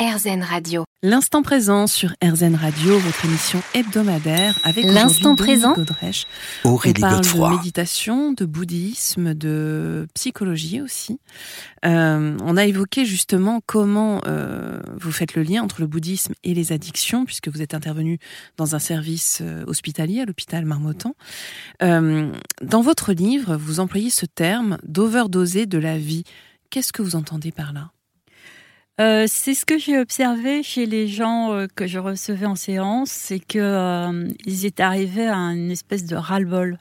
RZN Radio. L'instant présent sur RZN Radio, votre émission hebdomadaire avec L'instant présent Godrèche. Aurélie On parle Godefroy. de méditation, de bouddhisme, de psychologie aussi. Euh, on a évoqué justement comment euh, vous faites le lien entre le bouddhisme et les addictions, puisque vous êtes intervenu dans un service euh, hospitalier à l'hôpital Marmottan. Euh, dans votre livre, vous employez ce terme d'overdoser de la vie. Qu'est-ce que vous entendez par là? Euh, c'est ce que j'ai observé chez les gens euh, que je recevais en séance, c'est que euh, étaient arrivés à une espèce de ras-le-bol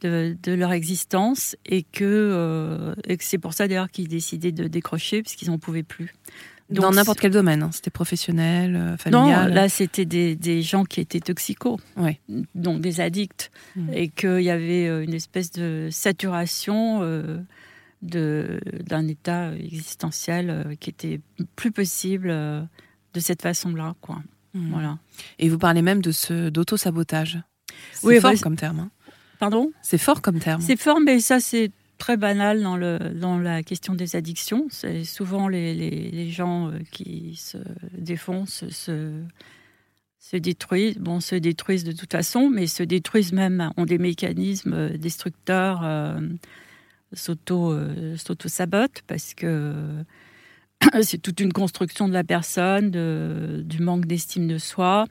de, de leur existence et que, c'est pour ça d'ailleurs qu'ils décidaient de décrocher parce qu'ils n'en pouvaient plus. Donc, Dans n'importe quel domaine, hein. c'était professionnel, euh, Non, familial. là c'était des, des gens qui étaient toxicaux, Ouais. donc des addicts, Mhm. et qu'il y avait une espèce de saturation d'un état existentiel euh, qui était plus possible euh, de cette façon-là, quoi. Mhm. Voilà. Et vous parlez même de ce d'auto-sabotage. C'est Oui, fort bah, comme terme. hein. Pardon? C'est fort comme terme. C'est fort, mais ça c'est très banal dans, le, dans la question des addictions. C'est souvent les, les, les gens euh, qui se défoncent, se, se détruisent, bon, se détruisent de toute façon, mais se détruisent même, ont des mécanismes destructeurs, euh, euh, s'auto-sabotent parce que c'est toute une construction de la personne, de- du manque d'estime de soi,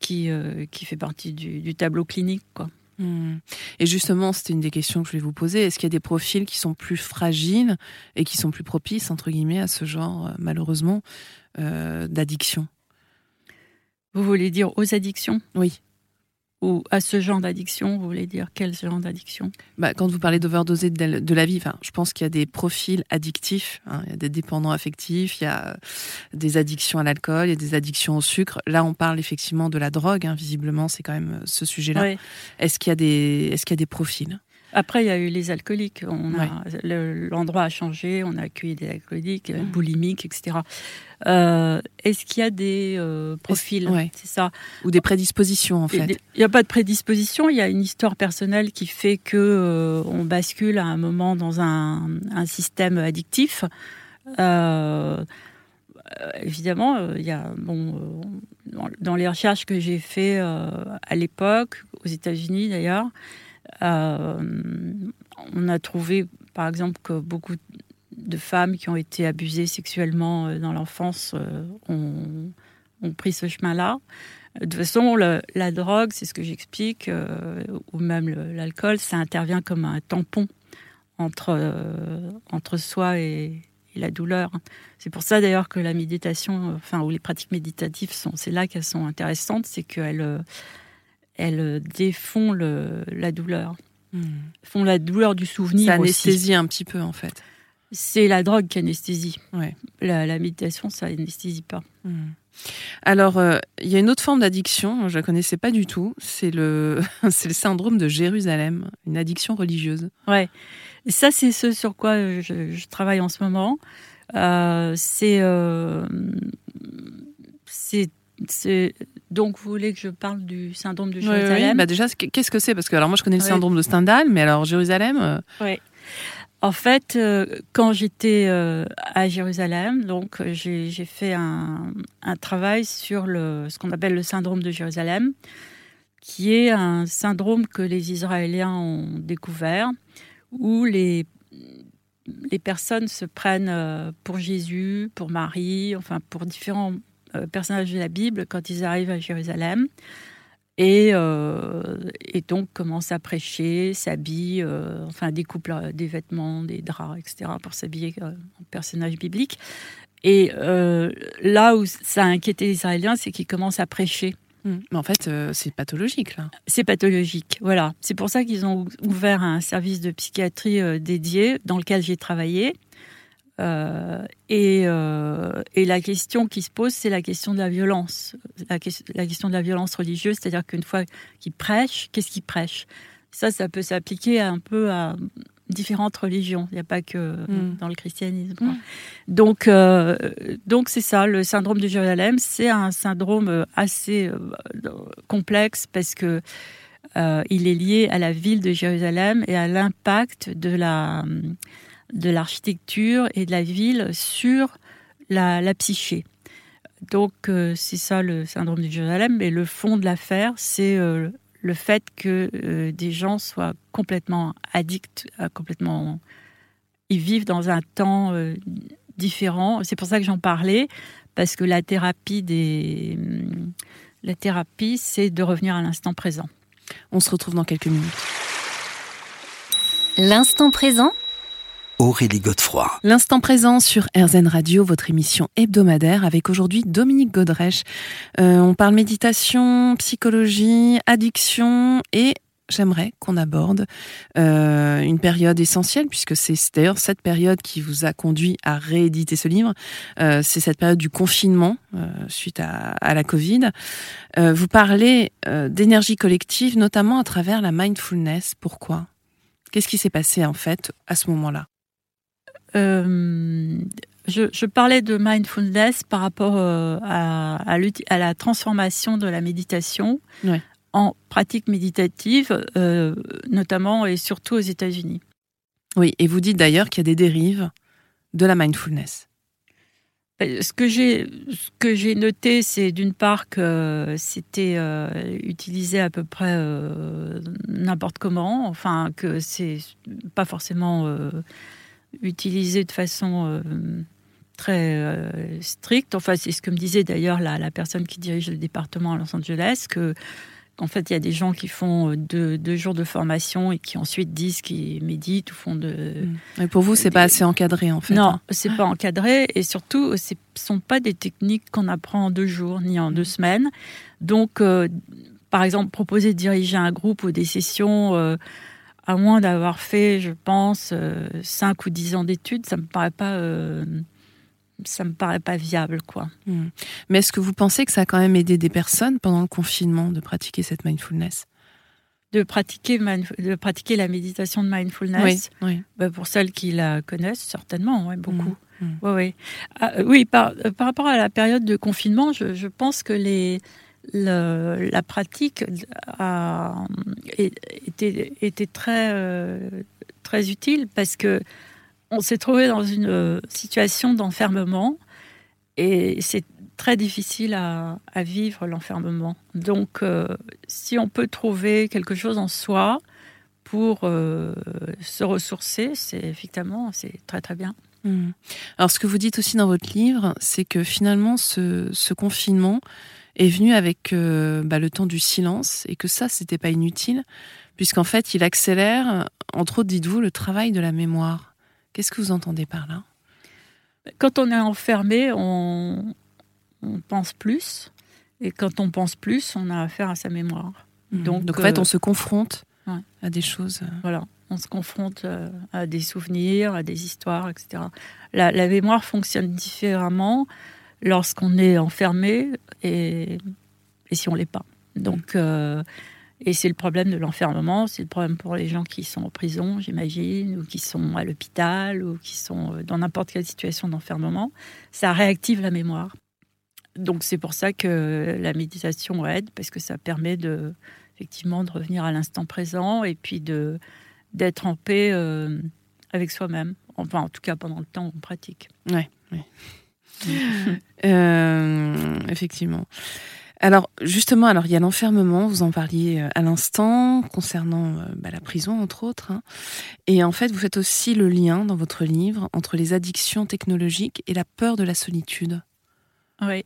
qui, euh, qui fait partie du, du tableau clinique, quoi. Hmm. Et justement, c'était une des questions que je voulais vous poser. Est-ce qu'il y a des profils qui sont plus fragiles et qui sont plus propices, entre guillemets, à ce genre, euh, malheureusement, euh, d'addiction? Vous voulez dire aux addictions? Oui. Ou à ce genre d'addiction Vous voulez dire quel genre d'addiction? Bah, quand vous parlez d'overdoser de, de la vie, enfin, je pense qu'il y a des profils addictifs. hein. Il y a des dépendants affectifs, il y a euh, des addictions à l'alcool, il y a des addictions au sucre. Là, on parle effectivement de la drogue. hein. Visiblement, c'est quand même euh, ce sujet-là. Est-ce qu'il y a des, est-ce qu'il y a des profils? Après, il y a eu les alcooliques. Le- L'endroit a changé, on a accueilli des alcooliques, Mhm. boulimiques, etc. Euh, Est-ce qu'il y a des euh, profils? ouais. C'est ça. ou des prédispositions en Il fait n'y a pas de prédisposition, il y a une histoire personnelle qui fait que euh, on bascule à un moment dans un, un système addictif. Euh, évidemment, il y a bon dans, les recherches que j'ai fait euh, à l'époque aux États-Unis d'ailleurs, on a trouvé par exemple que beaucoup de femmes qui ont été abusées sexuellement euh, dans l'enfance euh, ont, pris ce chemin-là. De toute façon, la drogue, c'est ce que j'explique, euh, ou même l'alcool, ça intervient comme un tampon entre, euh, entre soi et, la douleur. C'est pour ça d'ailleurs que la méditation, euh, enfin, ou les pratiques méditatives, sont, c'est là qu'elles sont intéressantes, c'est qu'elles euh, elles défont le- la douleur, Hmm. font la douleur du souvenir Ça aussi. anesthésie un petit peu en fait. C'est la drogue qui anesthésie. Ouais. La, la méditation, ça anesthésie pas. Hmm. Alors, euh, il y a une autre forme d'addiction, je la connaissais pas du tout, c'est le, c'est le syndrome de Jérusalem, une addiction religieuse. Ouais. Et ça, c'est ce sur quoi euh, je, je travaille en ce moment. Euh, euh, c'est- donc vous voulez que je parle du syndrome de Oui, Jérusalem bah déjà, qu'est-ce que c'est? Parce que alors moi, je connais le syndrome de Stendhal, mais alors Jérusalem, euh, En fait, euh, quand j'étais euh, à Jérusalem, donc j'ai, fait un, un travail sur le, ce qu'on appelle le syndrome de Jérusalem, qui est un syndrome que les Israéliens ont découvert, où les, les personnes se prennent pour Jésus, pour Marie, enfin pour différents personnages de la Bible quand ils arrivent à Jérusalem. Et, euh, et donc commencent à prêcher, s'habillent, euh, enfin découpent leur- des vêtements, des draps, etc. pour s'habiller euh, en personnage biblique. Et euh, là où ça a inquiété les Israéliens, c'est qu'ils commencent à prêcher. hmm, mais en fait, euh, c'est pathologique là. C'est pathologique, voilà. C'est pour ça qu'ils ont ouvert un service de psychiatrie euh, dédié dans lequel j'ai travaillé. Euh, et, euh, et la question qui se pose, c'est la question de la violence, la, ques- la question de la violence religieuse, c'est-à-dire qu'une fois qu'ils prêchent, qu'est-ce qu'ils prêchent? Ça, ça peut s'appliquer un peu à différentes religions. Il n'y a pas que Mm. dans le christianisme. Donc, euh, donc c'est ça, le syndrome de Jérusalem, c'est un syndrome assez complexe parce que il est lié à la ville de Jérusalem et à l'impact de la de l'architecture et de la ville sur la, psyché. Donc, c'est ça le syndrome du Jérusalem. Mais le fond de l'affaire, c'est le fait que des gens soient complètement addicts, complètement. Ils vivent dans un temps différent. C'est pour ça que j'en parlais, parce que la thérapie des. La thérapie, c'est de revenir à l'instant présent. On se retrouve dans quelques minutes. L'instant présent Aurélie Godefroy. L'instant présent sur RZN Radio, votre émission hebdomadaire avec aujourd'hui Dominique Godrèche. Euh, on parle méditation, psychologie, addiction et j'aimerais qu'on aborde euh, une période essentielle, puisque c'est d'ailleurs cette période qui vous a conduit à rééditer ce livre. Euh, c'est cette période du confinement suite à, à, la Covid. vous parlez d'énergie collective, notamment à travers la mindfulness. Pourquoi? Qu'est-ce qui s'est passé en fait à ce moment-là? Euh, je, parlais de mindfulness par rapport euh, à, à, la transformation de la méditation en pratique méditative, euh, notamment et surtout aux États-Unis. Oui, et vous dites d'ailleurs qu'il y a des dérives de la mindfulness. Ce que j'ai, ce que j'ai noté, c'est d'une part que c'était utilisé à peu près n'importe comment, enfin que c'est pas forcément utilisé de façon euh, très euh, stricte. Enfin, c'est ce que me disait d'ailleurs la, la, personne qui dirige le département à Los Angeles, que en fait, il y a des gens qui font euh, deux, jours de formation et qui ensuite disent qu'ils méditent ou font de. Et pour vous, c'est pas assez encadré en fait. Non, hein. c'est pas encadré et surtout, ce sont pas des techniques qu'on apprend en deux jours ni en deux semaines. Donc, par exemple, proposer de diriger un groupe ou des sessions à moins d'avoir fait, je pense, 5 euh, ou 10 ans d'études, ça me paraît pas, euh, ça me paraît pas viable, quoi. Hmm. Mais est-ce que vous pensez que ça a quand même aidé des personnes pendant le confinement de pratiquer cette mindfulness? De pratiquer, de pratiquer la méditation de mindfulness? Oui, bah, pour celles qui la connaissent, certainement, ouais, beaucoup. Hmm. Hmm. oui, ah, oui par, par, rapport à la période de confinement, je, je pense que les, la pratique a, était, euh, très utile parce que on s'est trouvé dans une situation d'enfermement et c'est très difficile à, vivre l'enfermement. Donc, euh, si on peut trouver quelque chose en soi pour euh, se ressourcer, c'est effectivement c'est très très bien. Mmh. Alors, ce que vous dites aussi dans votre livre, c'est que finalement, ce confinement, est venu avec euh, bah, le temps du silence et que ça, c'était pas inutile, puisqu'en fait, il accélère, entre autres, dites-vous, le travail de la mémoire. Qu'est-ce que vous entendez par là? Quand on est enfermé, on, pense plus, et quand on pense plus, on a affaire à sa mémoire. Mmh. Donc, en fait, euh, on se confronte à des choses. Euh, voilà, on se confronte à des souvenirs, à des histoires, etc. La, la mémoire fonctionne différemment lorsqu'on est enfermé et, et si on l'est pas. Donc, euh, et c'est le problème de l'enfermement, c'est le problème pour les gens qui sont en prison, j'imagine, ou qui sont à l'hôpital, ou qui sont euh, dans n'importe quelle situation d'enfermement. Ça réactive la mémoire. Donc c'est pour ça que la méditation aide, parce que ça permet de, effectivement de revenir à l'instant présent et puis de d'être en paix euh, avec soi-même. Enfin, en tout cas pendant le temps où on pratique. Ouais. ouais. Euh, effectivement. Alors justement, alors il y a l'enfermement, vous en parliez euh, à l'instant concernant euh, bah, la prison entre autres, hein. et en fait vous faites aussi le lien dans votre livre entre les addictions technologiques et la peur de la solitude. Oui,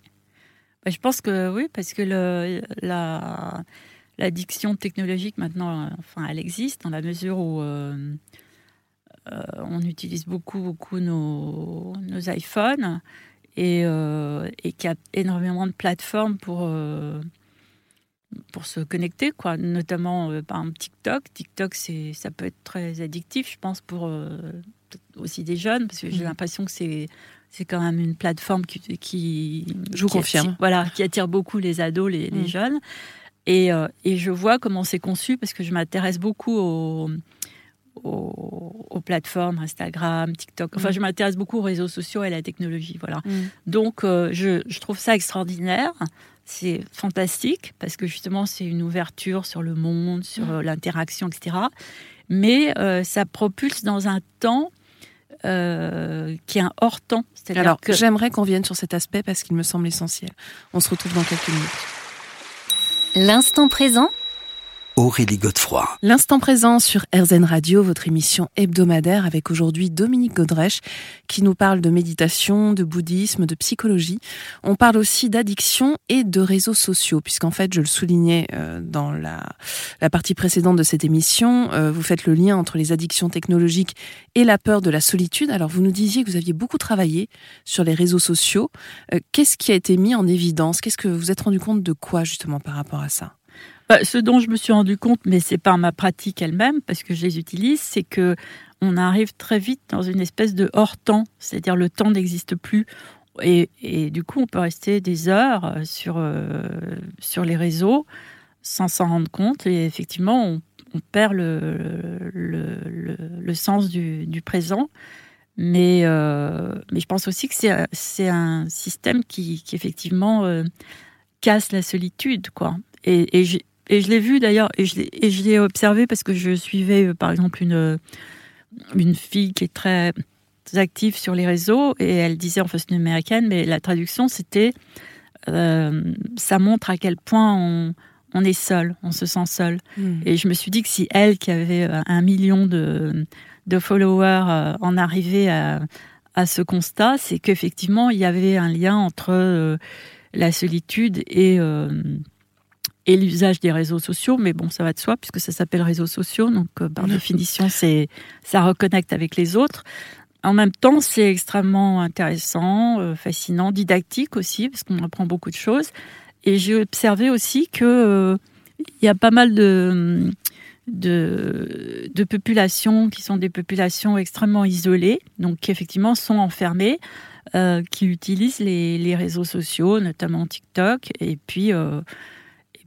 bah, je pense que oui, parce que la l'addiction technologique maintenant, enfin elle existe dans la mesure où on utilise beaucoup beaucoup nos, nos iPhones et, euh, et qui a énormément de plateformes pour, euh, pour se connecter, quoi. notamment euh, par exemple TikTok. TikTok, ça peut être très addictif, je pense, pour aussi des jeunes, parce que j'ai mmh. l'impression que c'est c'est quand même une plateforme qui, qui je vous confirme, attire, voilà, qui attire beaucoup les ados, les, les mmh. jeunes. Et, et, je vois comment c'est conçu parce que je m'intéresse beaucoup aux, aux, plateformes Instagram, TikTok. Enfin, mm. je m'intéresse beaucoup aux réseaux sociaux et à la technologie. Voilà. Mm. Donc, euh, je, je, trouve ça extraordinaire. C'est fantastique parce que justement, c'est une ouverture sur le monde, sur mm. euh, l'interaction, etc. Mais euh, ça propulse dans un temps euh, qui est un hors temps. Alors, que... j'aimerais qu'on vienne sur cet aspect parce qu'il me semble essentiel. On se retrouve dans quelques minutes. L'instant présent L'instant présent sur RZN Radio, votre émission hebdomadaire avec aujourd'hui Dominique Godrèche qui nous parle de méditation, de bouddhisme, de psychologie. On parle aussi d'addiction et de réseaux sociaux puisqu'en fait, je le soulignais euh, dans la, la partie précédente de cette émission, euh, vous faites le lien entre les addictions technologiques et la peur de la solitude. Alors vous nous disiez que vous aviez beaucoup travaillé sur les réseaux sociaux. Euh, qu'est-ce qui a été mis en évidence? Qu'est-ce que vous êtes rendu compte de quoi justement par rapport à ça? Bah, ce dont je me suis rendu compte, mais c'est par ma pratique elle-même, parce que je les utilise, c'est que on arrive très vite dans une espèce de hors temps, c'est-à-dire le temps n'existe plus. Et, du coup, on peut rester des heures euh, sur, euh, sur les réseaux sans s'en rendre compte. Et effectivement, on, perd le, le, sens du, présent. Mais, euh, mais je pense aussi que c'est un système qui, effectivement casse la solitude. Quoi. Et et je l'ai vu d'ailleurs, et je l'ai observé parce que je suivais euh, par exemple une, euh, une fille qui est très active sur les réseaux et elle disait en fait une américaine, mais la traduction c'était euh, ça montre à quel point on, on, est seul, on se sent seul. Hmm. Et je me suis dit que si elle, qui avait un million de, de followers, en arrivait à, à ce constat, c'est qu'effectivement il y avait un lien entre la solitude et et l'usage des réseaux sociaux, mais bon, ça va de soi puisque ça s'appelle réseaux sociaux, donc euh, par définition, c'est ça reconnecte avec les autres. En même temps, c'est extrêmement intéressant, euh, fascinant, didactique aussi parce qu'on apprend beaucoup de choses. Et j'ai observé aussi que euh, il y a pas mal de, de, de populations qui sont des populations extrêmement isolées, donc qui effectivement sont enfermées. qui utilisent les, les, réseaux sociaux, notamment TikTok, et puis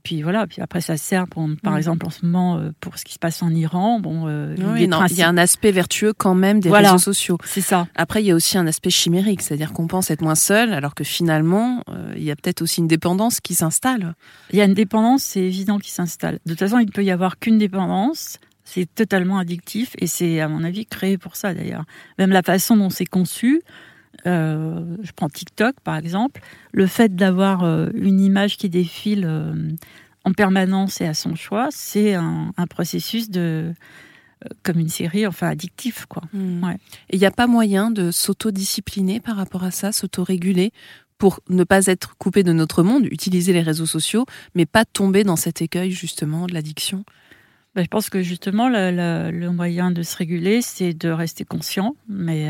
puis voilà, puis après ça sert pour, par mm. exemple en ce moment euh, pour ce qui se passe en Iran. Bon, euh, il y a un aspect vertueux quand même des réseaux sociaux. C'est ça. Après, il y a aussi un aspect chimérique, c'est-à-dire qu'on pense être moins seul, alors que finalement, euh, il y a peut-être aussi une dépendance qui s'installe. Il y a une dépendance, c'est évident qui s'installe. De toute façon, il ne peut y avoir qu'une dépendance. C'est totalement addictif et c'est, à mon avis, créé pour ça d'ailleurs. Même la façon dont c'est conçu, euh, je prends TikTok par exemple, le fait d'avoir euh, une image qui défile euh, en permanence et à son choix, c'est un, processus de comme une série, enfin addictif quoi. Hmm. Et il n'y a pas moyen de s'autodiscipliner par rapport à ça, s'autoréguler pour ne pas être coupé de notre monde, utiliser les réseaux sociaux, mais pas tomber dans cet écueil justement de l'addiction? Ben, je pense que justement le, moyen de se réguler, c'est de rester conscient, mais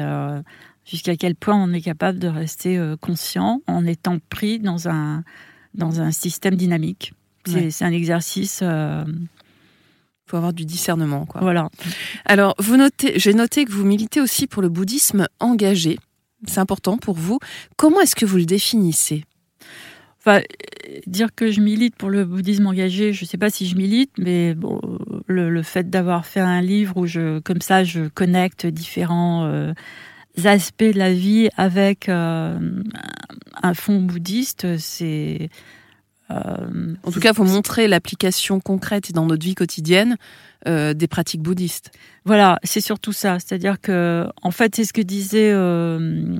jusqu'à quel point on est capable de rester euh, conscient en étant pris dans un, dans un système dynamique. C'est un exercice. Il euh, faut avoir du discernement, quoi. Voilà. Alors, vous notez, j'ai noté que vous militez aussi pour le bouddhisme engagé. C'est important pour vous. Comment est-ce que vous le définissez? Enfin, dire que je milite pour le bouddhisme engagé, je ne sais pas si je milite, mais bon, le, le fait d'avoir fait un livre où je, comme ça, je connecte différents euh, aspects de la vie avec euh, un fond bouddhiste, c'est... Euh, en tout cas, il faut montrer l'application concrète dans notre vie quotidienne euh, des pratiques bouddhistes. Voilà, c'est surtout ça. C'est-à-dire que, en fait, c'est ce que disait euh,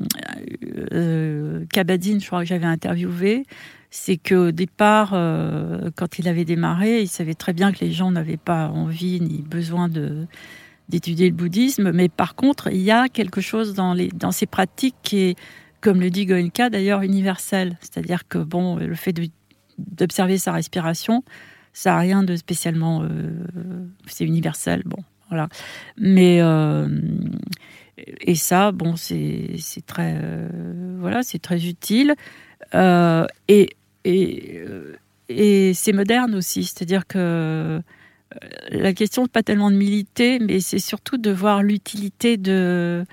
Kabadine, je crois que j'avais interviewé, c'est qu'au départ, quand il avait démarré, il savait très bien que les gens n'avaient pas envie ni besoin de d'étudier le bouddhisme, mais par contre, il y a quelque chose dans, les, dans ces pratiques qui est, comme le dit Goenka d'ailleurs, universel. C'est-à-dire que bon, le fait d'observer sa respiration, ça n'a rien de spécialement. Euh, c'est universel, bon, voilà. Mais. Euh, et ça, bon, c'est très. Euh, voilà, c'est très utile. et. et et c'est moderne aussi, c'est-à-dire que la question n'est pas tellement de militer, mais c'est surtout de voir l'utilité de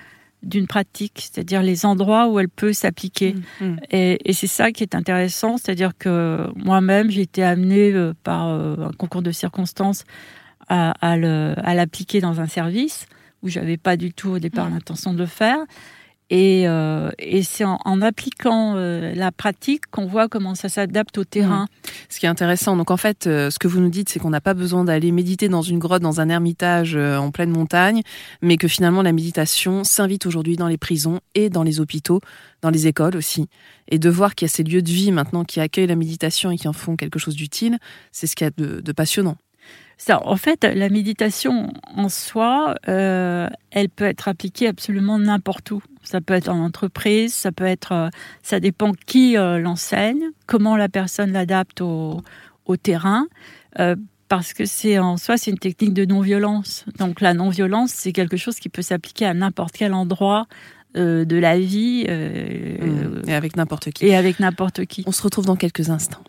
d'une pratique, c'est-à-dire les endroits où elle peut s'appliquer. Mm, mm. Et, c'est ça qui est intéressant, c'est-à-dire que moi-même, j'ai été amenée euh, par euh, un concours de circonstances à, à l'appliquer dans un service où j'avais pas du tout au départ mm. l'intention de le faire. Et, euh, et c'est en, appliquant euh, la pratique qu'on voit comment ça s'adapte au terrain. Mmh. Ce qui est intéressant, donc en fait, euh, ce que vous nous dites, c'est qu'on n'a pas besoin d'aller méditer dans une grotte, dans un ermitage en pleine montagne, mais que finalement la méditation s'invite aujourd'hui dans les prisons et dans les hôpitaux, dans les écoles aussi. Et de voir qu'il y a ces lieux de vie maintenant qui accueillent la méditation et qui en font quelque chose d'utile, c'est ce qu'il y a de passionnant en fait, la méditation en soi, euh, elle peut être appliquée absolument n'importe où. Ça peut être en entreprise, ça peut être, euh, ça dépend qui euh, l'enseigne, comment la personne l'adapte au, terrain, parce que c'est en soi c'est une technique de non-violence. Donc la non-violence, c'est quelque chose qui peut s'appliquer à n'importe quel endroit, de la vie. Mmh. et avec n'importe qui. Et avec n'importe qui. On se retrouve dans quelques instants.